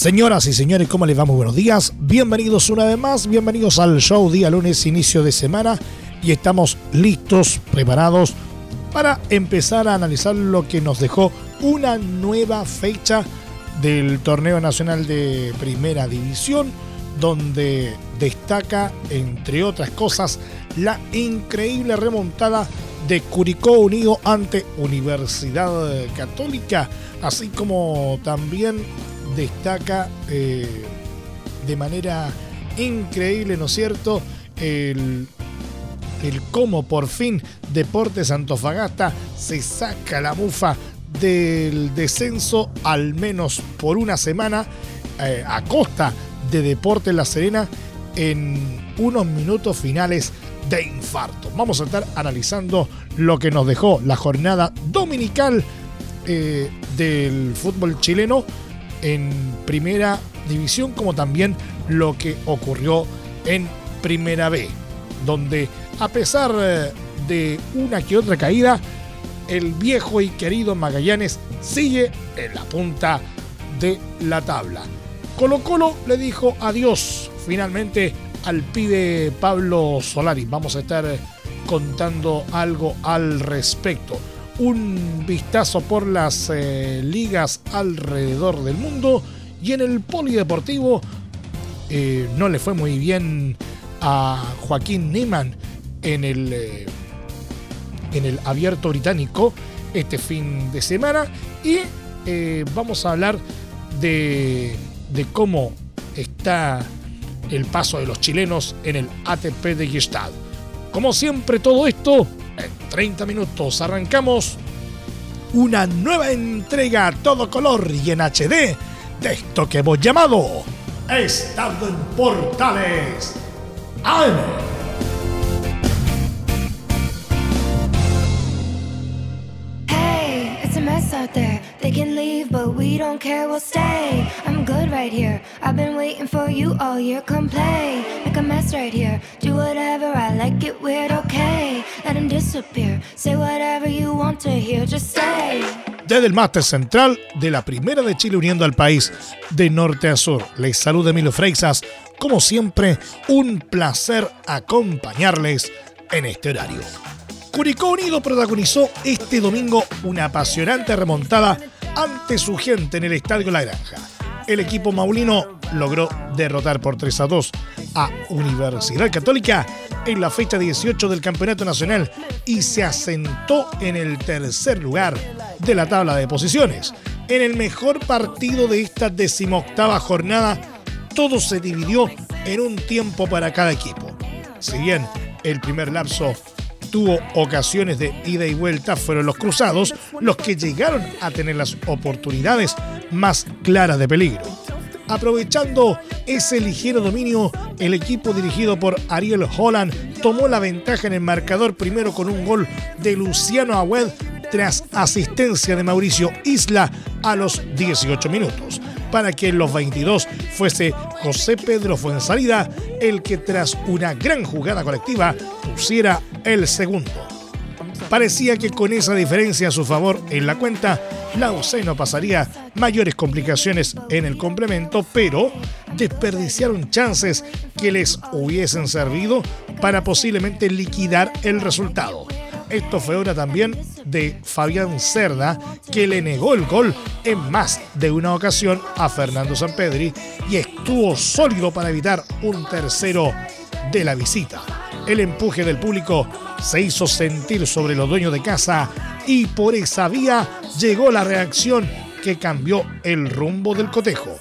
Señoras y señores, ¿cómo les va? Muy buenos días. Bienvenidos una vez más, bienvenidos al show día lunes, inicio de semana. Y estamos listos, preparados para empezar a analizar lo que nos dejó una nueva fecha del torneo nacional de primera división, donde destaca, entre otras cosas, la increíble remontada de Curicó Unido ante Universidad Católica, así como también destaca eh, de manera increíble, ¿no es cierto?, el, cómo por fin Deportes Antofagasta se saca la mufa del descenso, al menos por una semana, eh, a costa de Deportes La Serena en unos minutos finales de infarto. Vamos a estar analizando lo que nos dejó la jornada dominical eh, del fútbol chileno en primera división, como también lo que ocurrió en primera B, donde a pesar eh, de una que otra caída, el viejo y querido Magallanes sigue en la punta de la tabla. Colo Colo le dijo adiós finalmente al pibe Pablo Solari. Vamos a estar contando algo al respecto. Un vistazo por las eh, ligas alrededor del mundo y en el polideportivo eh, no le fue muy bien a Joaquín Neyman en el, eh, en el abierto británico este fin de semana y vamos a hablar de, de cómo está el paso de los chilenos en el ATP de Gestad. Como siempre, todo esto en 30 minutos. Arrancamos una nueva entrega a todo color y en HD de esto que hemos llamado Estado en Portales AM. Hey, it's a mess out there. They can leave, but we don't care, we'll stay. Desde el máster central de la Primera de Chile uniendo al país de norte a sur. Les saluda Emilio Freixas. Como siempre, un placer acompañarles en este horario. Curicó Unido protagonizó este domingo una apasionante remontada ante su gente en el Estadio La Granja. El equipo maulino logró derrotar por 3 a 2 a Universidad Católica en la fecha 18 del Campeonato Nacional y se asentó en el tercer lugar de la tabla de posiciones. En el mejor partido de esta decimoctava jornada, todo se dividió en un tiempo para cada equipo. Si bien el primer lapso tuvo ocasiones de ida y vuelta, fueron los cruzados los que llegaron a tener las oportunidades más claras de peligro. Aprovechando ese ligero dominio, el equipo dirigido por Ariel Holland tomó la ventaja en el marcador primero con un gol de Luciano Agüed tras asistencia de Mauricio Isla a los 18 minutos, para que en los 22 fuese José Pedro Fuensalida el que tras una gran jugada colectiva pusiera el segundo. Parecía que con esa diferencia a su favor en la cuenta, la UC no pasaría mayores complicaciones en el complemento, pero desperdiciaron chances que les hubiesen servido para posiblemente liquidar el resultado. Esto fue obra también de Fabián Cerda, que le negó el gol en más de una ocasión a Fernando Sampedri y estuvo sólido para evitar un tercero de la visita. El empuje del público se hizo sentir sobre los dueños de casa y por esa vía llegó la reacción que cambió el rumbo del cotejo.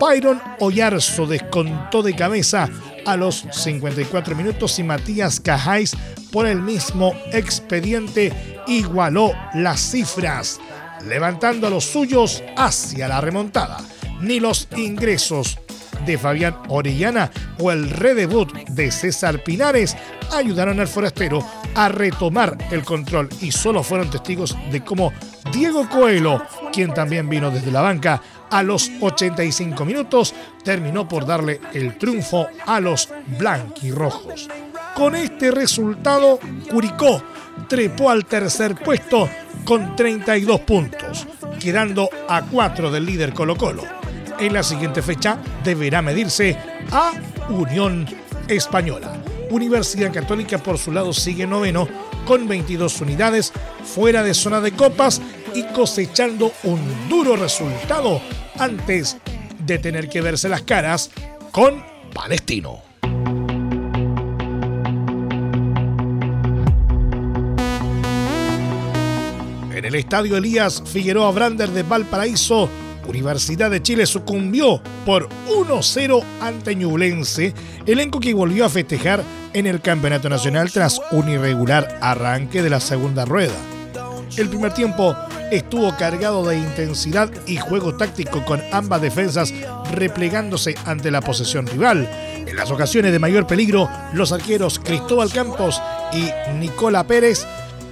Byron Oyarzo descontó de cabeza a los 54 minutos y Matías Cajáis por el mismo expediente igualó las cifras. levantando a los suyos hacia la remontada. Ni los ingresos de Fabián Orellana o el redebut de César Pinares ayudaron al forastero a retomar el control y solo fueron testigos de cómo Diego Coelho, quien también vino desde la banca, a los 85 minutos terminó por darle el triunfo a los blanquirrojos. Con este resultado, Curicó trepó al tercer puesto con 32 puntos, quedando a 4 del líder Colo Colo. En la siguiente fecha deberá medirse a Unión Española. Universidad Católica por su lado sigue noveno con 22 unidades fuera de zona de copas y cosechando un duro resultado antes de tener que verse las caras con Palestino. En el estadio Elías Figueroa Brander de Valparaíso, Universidad de Chile sucumbió por 1-0 ante Ñublense, elenco que volvió a festejar en el Campeonato Nacional tras un irregular arranque de la segunda rueda. El primer tiempo estuvo cargado de intensidad y juego táctico con ambas defensas replegándose ante la posesión rival. En las ocasiones de mayor peligro, los arqueros Cristóbal Campos y Nicola Pérez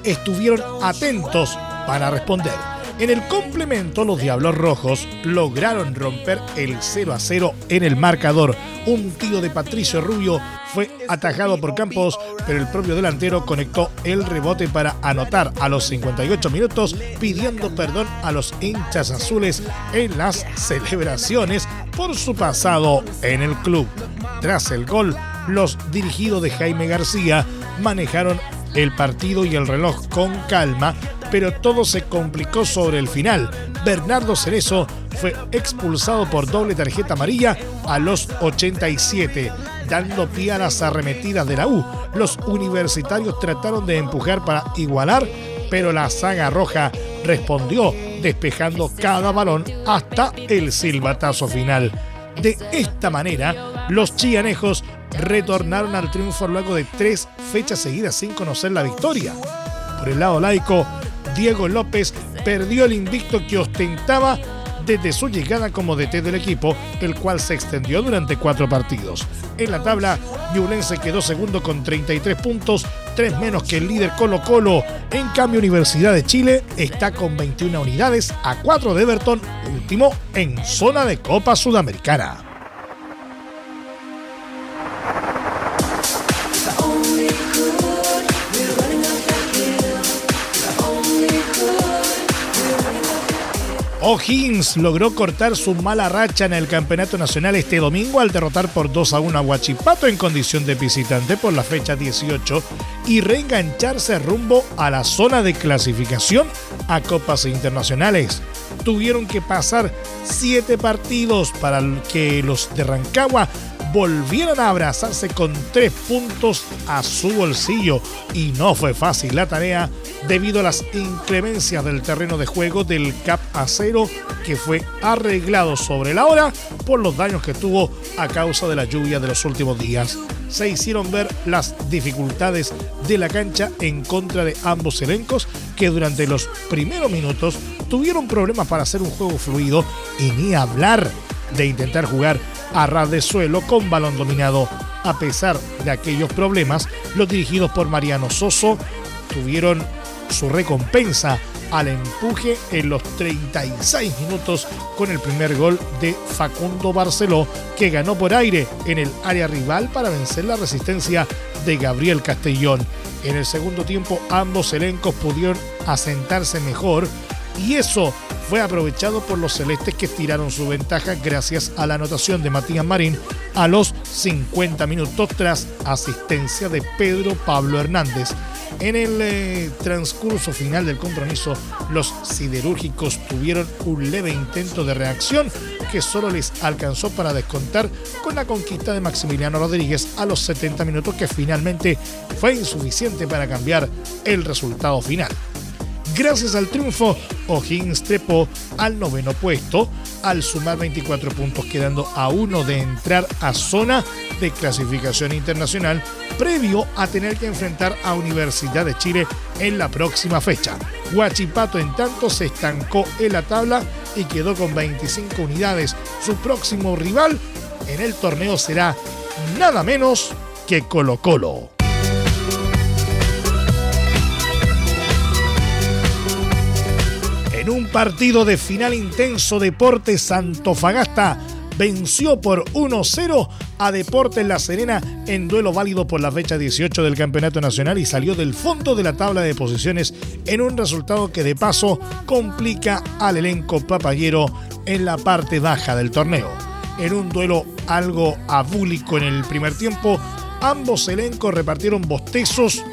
estuvieron atentos para responder. En el complemento, los Diablos Rojos lograron romper el 0 a 0 en el marcador. Un tiro de Patricio Rubio fue atajado por Campos, pero el propio delantero conectó el rebote para anotar a los 58 minutos, pidiendo perdón a los hinchas azules en las celebraciones por su pasado en el club. Tras el gol, los dirigidos de Jaime García manejaron el partido y el reloj con calma, pero todo se complicó sobre el final. Bernardo Cerezo fue expulsado por doble tarjeta amarilla a los 87, dando pie a las arremetidas de la U. Los universitarios trataron de empujar para igualar, pero la saga roja respondió despejando cada balón hasta el silbatazo final. De esta manera, los chianejos retornaron al triunfo luego de tres fechas seguidas sin conocer la victoria. Por el lado laico, Diego López perdió el invicto que ostentaba desde su llegada como DT del equipo, el cual se extendió durante cuatro partidos. En la tabla, Ñublense quedó segundo con 33 puntos, tres menos que el líder Colo Colo. En cambio, Universidad de Chile está con 21 unidades a 4 de Everton, último en zona de Copa Sudamericana. O'Higgins logró cortar su mala racha en el Campeonato Nacional este domingo al derrotar por 2 a 1 a Huachipato en condición de visitante por la fecha 18 y reengancharse rumbo a la zona de clasificación a Copas Internacionales. Tuvieron que pasar 7 partidos para que los de Rancagua volvieran a abrazarse con tres puntos a su bolsillo y no fue fácil la tarea debido a las inclemencias del terreno de juego del Cap Acero que fue arreglado sobre la hora por los daños que tuvo a causa de la lluvia de los últimos días. Se hicieron ver las dificultades de la cancha en contra de ambos elencos que durante los primeros minutos tuvieron problemas para hacer un juego fluido y ni hablar de intentar jugar a de suelo con balón dominado. A pesar de aquellos problemas, los dirigidos por Mariano Soso tuvieron su recompensa al empuje en los 36 minutos con el primer gol de Facundo Barceló, que ganó por aire en el área rival para vencer la resistencia de Gabriel Castellón. En el segundo tiempo ambos elencos pudieron asentarse mejor y eso fue aprovechado por los celestes que tiraron su ventaja gracias a la anotación de Matías Marín a los 50 minutos tras asistencia de Pedro Pablo Hernández. En el eh, transcurso final del compromiso, los siderúrgicos tuvieron un leve intento de reacción que solo les alcanzó para descontar con la conquista de Maximiliano Rodríguez a los 70 minutos que finalmente fue insuficiente para cambiar el resultado final. Gracias al triunfo, O'Higgins trepó al noveno puesto al sumar 24 puntos, quedando a uno de entrar a zona de clasificación internacional previo a tener que enfrentar a Universidad de Chile en la próxima fecha. Huachipato en tanto se estancó en la tabla y quedó con 25 unidades. Su próximo rival en el torneo será nada menos que Colo Colo. En un partido de final intenso, Deportes Santofagasta venció por 1-0 a Deportes La Serena en duelo válido por la fecha 18 del Campeonato Nacional y salió del fondo de la tabla de posiciones en un resultado que de paso complica al elenco papayero en la parte baja del torneo. En un duelo algo abúlico en el primer tiempo, ambos elencos repartieron bostezos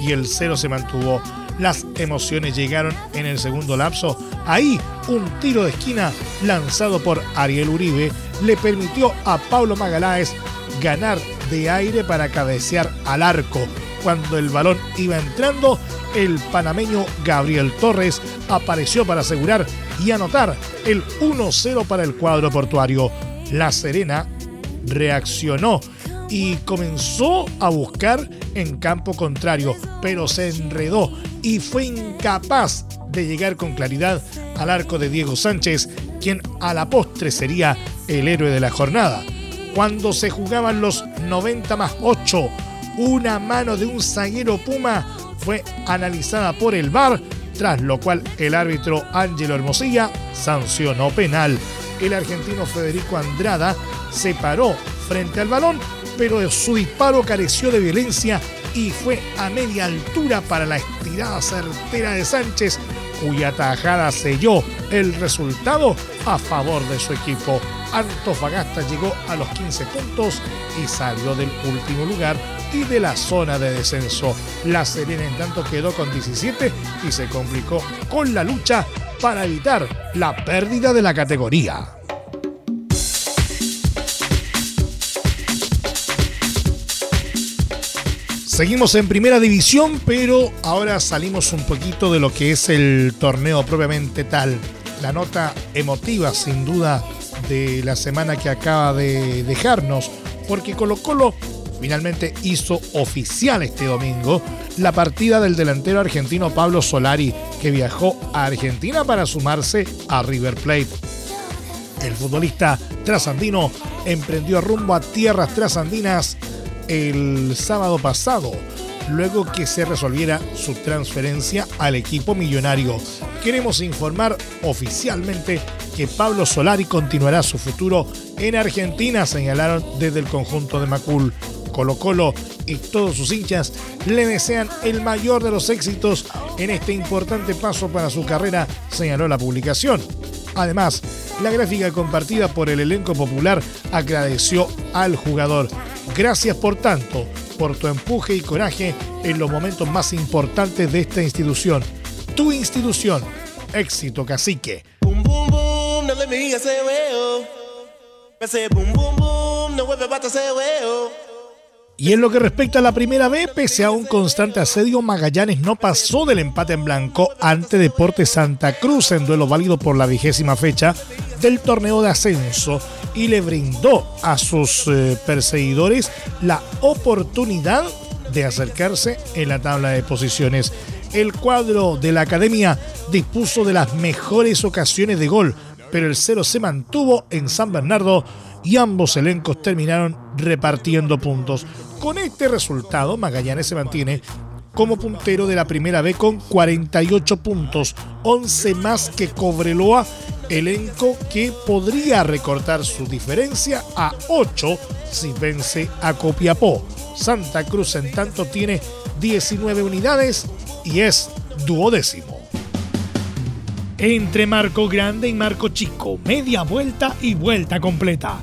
y el cero se mantuvo las emociones llegaron en el segundo lapso. Ahí un tiro de esquina lanzado por Ariel Uribe le permitió a Pablo Magaláes ganar de aire para cabecear al arco. Cuando el balón iba entrando, el panameño Gabriel Torres apareció para asegurar y anotar el 1-0 para el cuadro portuario. La Serena reaccionó y comenzó a buscar en campo contrario, pero se enredó y fue incapaz de llegar con claridad al arco de Diego Sánchez, quien a la postre sería el héroe de la jornada. Cuando se jugaban los 90 más 8, una mano de un zaguero Puma fue analizada por el VAR, tras lo cual el árbitro Ángelo Hermosilla sancionó penal. El argentino Federico Andrada se paró frente al balón pero su disparo careció de violencia y fue a media altura para la estirada certera de Sánchez, cuya tajada selló el resultado a favor de su equipo. Antofagasta llegó a los 15 puntos y salió del último lugar y de la zona de descenso. La Serena en tanto quedó con 17 y se complicó con la lucha para evitar la pérdida de la categoría. Seguimos en primera división, pero ahora salimos un poquito de lo que es el torneo propiamente tal. La nota emotiva, sin duda, de la semana que acaba de dejarnos, porque Colo Colo finalmente hizo oficial este domingo la partida del delantero argentino Pablo Solari, que viajó a Argentina para sumarse a River Plate. El futbolista trasandino emprendió rumbo a tierras trasandinas el sábado pasado, luego que se resolviera su transferencia al equipo millonario. Queremos informar oficialmente que Pablo Solari continuará su futuro en Argentina, señalaron desde el conjunto de Macul. Colo Colo y todos sus hinchas le desean el mayor de los éxitos en este importante paso para su carrera, señaló la publicación. Además, la gráfica compartida por el elenco popular agradeció al jugador. Gracias por tanto, por tu empuje y coraje en los momentos más importantes de esta institución. Tu institución. Éxito, cacique. Y en lo que respecta a la primera vez, pese a un constante asedio, Magallanes no pasó del empate en blanco ante Deportes Santa Cruz en duelo válido por la vigésima fecha del torneo de ascenso y le brindó a sus eh, perseguidores la oportunidad de acercarse en la tabla de posiciones. El cuadro de la academia dispuso de las mejores ocasiones de gol, pero el cero se mantuvo en San Bernardo y ambos elencos terminaron repartiendo puntos. Con este resultado, Magallanes se mantiene como puntero de la primera B con 48 puntos, 11 más que Cobreloa, elenco que podría recortar su diferencia a 8 si vence a Copiapó. Santa Cruz en tanto tiene 19 unidades y es duodécimo. Entre Marco Grande y Marco Chico, media vuelta y vuelta completa.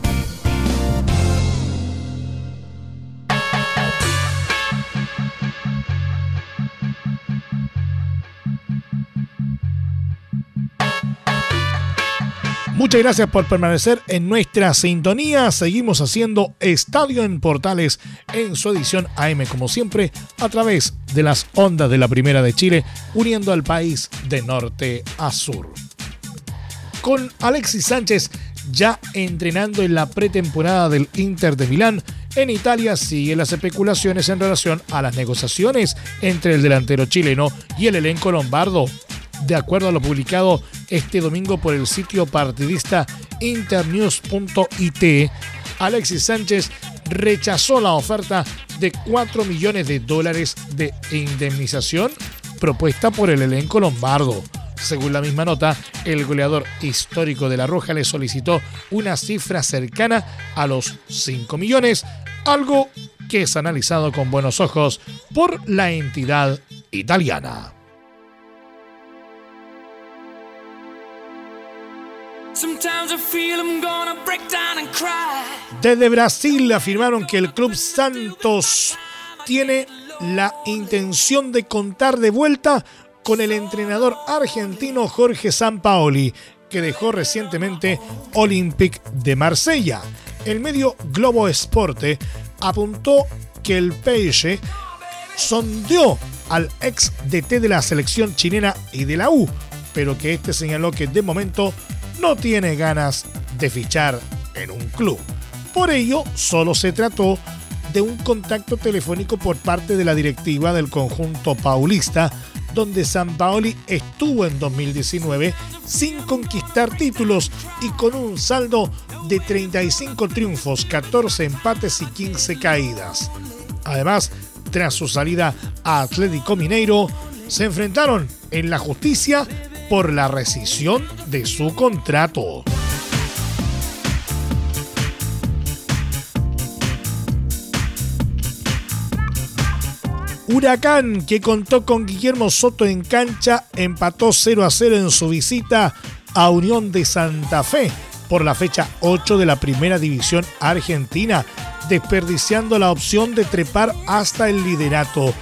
Muchas gracias por permanecer en nuestra sintonía. Seguimos haciendo Estadio en Portales en su edición AM, como siempre, a través de las ondas de la Primera de Chile, uniendo al país de norte a sur. Con Alexis Sánchez ya entrenando en la pretemporada del Inter de Milán, en Italia siguen las especulaciones en relación a las negociaciones entre el delantero chileno y el elenco lombardo. De acuerdo a lo publicado este domingo por el sitio partidista internews.it, Alexis Sánchez rechazó la oferta de 4 millones de dólares de indemnización propuesta por el elenco lombardo. Según la misma nota, el goleador histórico de La Roja le solicitó una cifra cercana a los 5 millones, algo que es analizado con buenos ojos por la entidad italiana. Desde Brasil afirmaron que el Club Santos tiene la intención de contar de vuelta con el entrenador argentino Jorge Sampaoli, que dejó recientemente Olympique de Marsella. El medio Globo Esporte apuntó que el PSG sondeó al ex DT de la selección chilena y de la U, pero que este señaló que de momento no tiene ganas de fichar en un club. Por ello, solo se trató de un contacto telefónico por parte de la directiva del conjunto paulista donde San Paoli estuvo en 2019 sin conquistar títulos y con un saldo de 35 triunfos, 14 empates y 15 caídas. Además, tras su salida a Atlético Mineiro, se enfrentaron en la justicia por la rescisión de su contrato. Huracán, que contó con Guillermo Soto en cancha, empató 0 a 0 en su visita a Unión de Santa Fe por la fecha 8 de la Primera División Argentina, desperdiciando la opción de trepar hasta el liderato.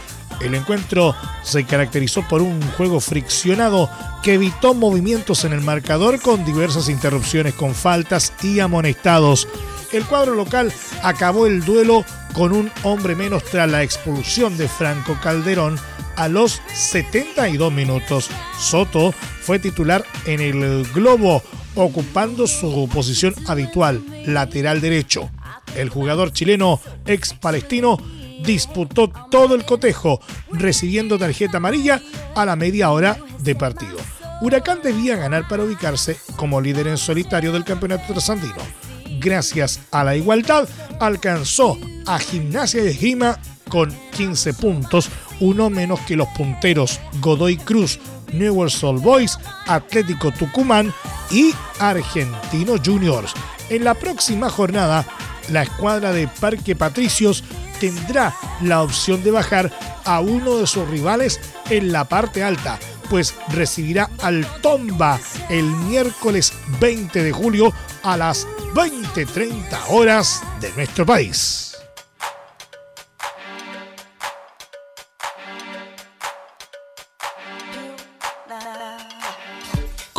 El encuentro se caracterizó por un juego friccionado que evitó movimientos en el marcador con diversas interrupciones con faltas y amonestados. El cuadro local acabó el duelo con un hombre menos tras la expulsión de Franco Calderón a los 72 minutos. Soto fue titular en el globo, ocupando su posición habitual, lateral derecho. El jugador chileno ex palestino disputó todo el cotejo, recibiendo tarjeta amarilla a la media hora de partido. Huracán debía ganar para ubicarse como líder en solitario del campeonato trasandino gracias a la igualdad, alcanzó a Gimnasia de Gima con 15 puntos, uno menos que los punteros Godoy Cruz, Newell's Old Boys, Atlético Tucumán y Argentino Juniors. En la próxima jornada, la escuadra de Parque Patricios tendrá la opción de bajar a uno de sus rivales en la parte alta, pues recibirá al Tomba el miércoles 20 de julio a las 20-30 horas de nuestro país.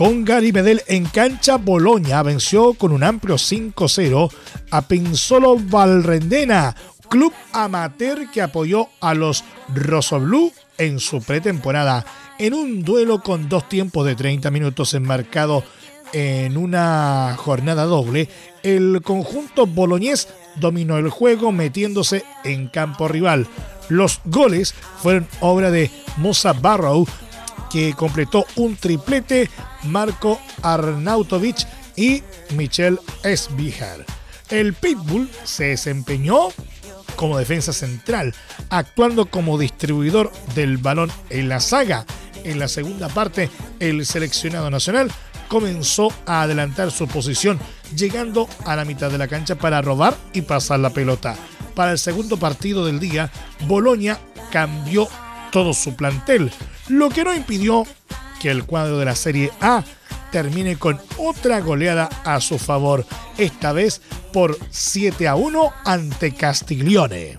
Con Gary Medel en cancha, Boloña venció con un amplio 5-0 a Pinzolo Valrendena, club amateur que apoyó a los Rosoblú en su pretemporada en un duelo con dos tiempos de 30 minutos enmarcado en una jornada doble, el conjunto boloñés dominó el juego metiéndose en campo rival. Los goles fueron obra de Musa Barrow, que completó un triplete, Marco Arnautovic y Michel Esbijar. El Pitbull se desempeñó como defensa central, actuando como distribuidor del balón en la saga. En la segunda parte, el seleccionado nacional comenzó a adelantar su posición, llegando a la mitad de la cancha para robar y pasar la pelota. Para el segundo partido del día, Bolonia cambió todo su plantel, lo que no impidió que el cuadro de la Serie A termine con otra goleada a su favor, esta vez por 7 a 1 ante Castiglione.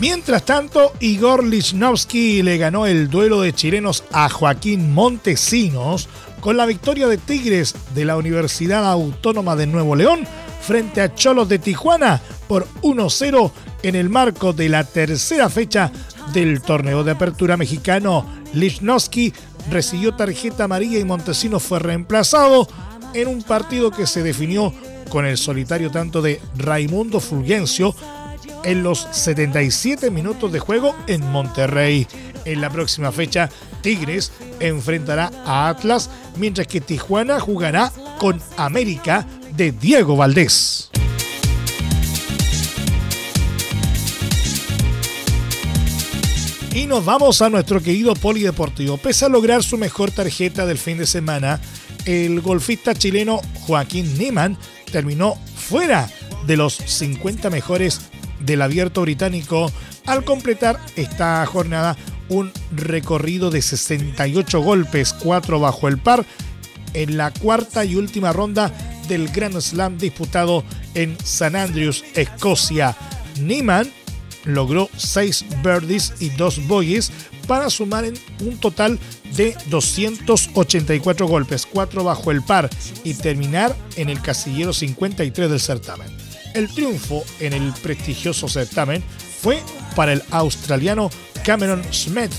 Mientras tanto, Igor Lichnowsky le ganó el duelo de chilenos a Joaquín Montesinos con la victoria de Tigres de la Universidad Autónoma de Nuevo León frente a Cholos de Tijuana por 1-0 en el marco de la tercera fecha del torneo de apertura mexicano. Lichnowsky recibió tarjeta amarilla y Montesinos fue reemplazado en un partido que se definió con el solitario tanto de Raimundo Fulgencio en los 77 minutos de juego en Monterrey. En la próxima fecha, Tigres enfrentará a Atlas, mientras que Tijuana jugará con América de Diego Valdés. Y nos vamos a nuestro querido polideportivo. Pese a lograr su mejor tarjeta del fin de semana, el golfista chileno Joaquín Niemann terminó fuera de los 50 mejores del abierto británico al completar esta jornada un recorrido de 68 golpes, 4 bajo el par, en la cuarta y última ronda del Grand Slam disputado en San Andrews, Escocia. Niemann logró 6 birdies y 2 bogies para sumar en un total de 284 golpes, 4 bajo el par y terminar en el casillero 53 del certamen. El triunfo en el prestigioso certamen fue para el australiano Cameron Smith,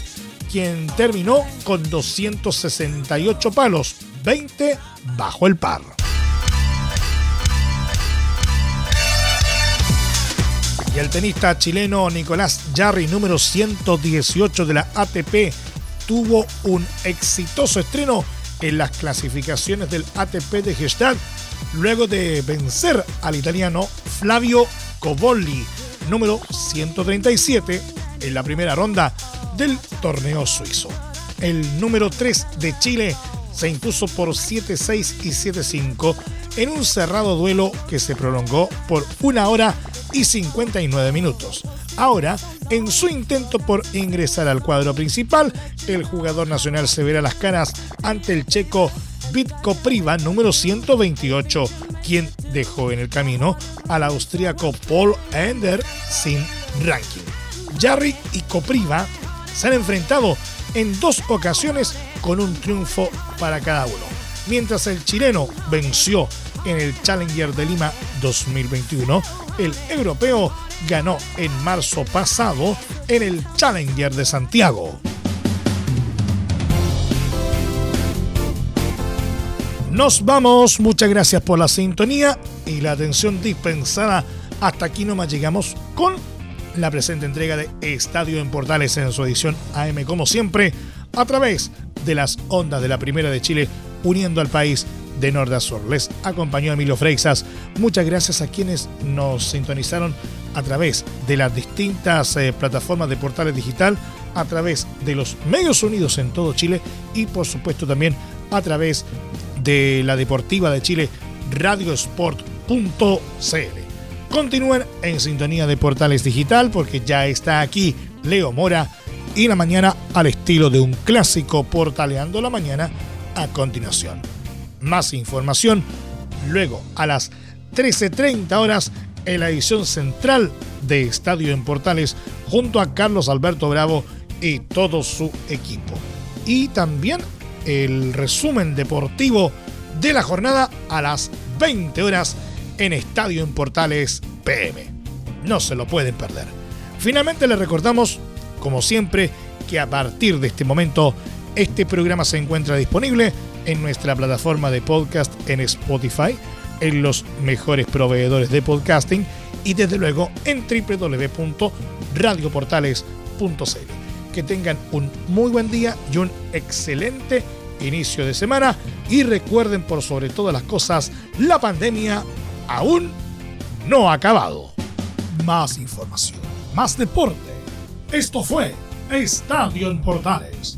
quien terminó con 268 palos, 20 bajo el par. El tenista chileno Nicolás Jarry, número 118 de la ATP, tuvo un exitoso estreno en las clasificaciones del ATP de Gestalt luego de vencer al italiano Flavio Cobolli, número 137, en la primera ronda del torneo suizo. El número 3 de Chile se impuso por 7-6 y 7-5 en un cerrado duelo que se prolongó por una hora y 59 minutos. Ahora, en su intento por ingresar al cuadro principal, el jugador nacional se verá las caras ante el checo Vitko Priva número 128, quien dejó en el camino al austríaco Paul Ender sin ranking. Jarry y Copriva se han enfrentado en dos ocasiones con un triunfo para cada uno, mientras el chileno venció en el Challenger de Lima 2021, el europeo ganó en marzo pasado en el Challenger de Santiago. Nos vamos, muchas gracias por la sintonía y la atención dispensada. Hasta aquí nomás llegamos con la presente entrega de Estadio en Portales en su edición AM como siempre, a través de las ondas de la Primera de Chile, uniendo al país de norte a sur. Les acompañó Emilio Freixas. Muchas gracias a quienes nos sintonizaron a través de las distintas eh, plataformas de portales digital, a través de los medios unidos en todo Chile y por supuesto también a través de la Deportiva de Chile, radiosport.cl. Continúen en sintonía de Portales Digital porque ya está aquí Leo Mora y la mañana al estilo de un clásico portaleando la mañana a continuación. Más información luego a las 13.30 horas en la edición central de Estadio en Portales junto a Carlos Alberto Bravo y todo su equipo. Y también el resumen deportivo de la jornada a las 20 horas en Estadio en Portales PM. No se lo pueden perder. Finalmente les recordamos, como siempre, que a partir de este momento este programa se encuentra disponible en nuestra plataforma de podcast en Spotify, en los mejores proveedores de podcasting y desde luego en www.radioportales.cl que tengan un muy buen día y un excelente inicio de semana. Y recuerden por sobre todas las cosas, la pandemia aún no ha acabado. Más información, más deporte. Esto fue Estadio en Portales,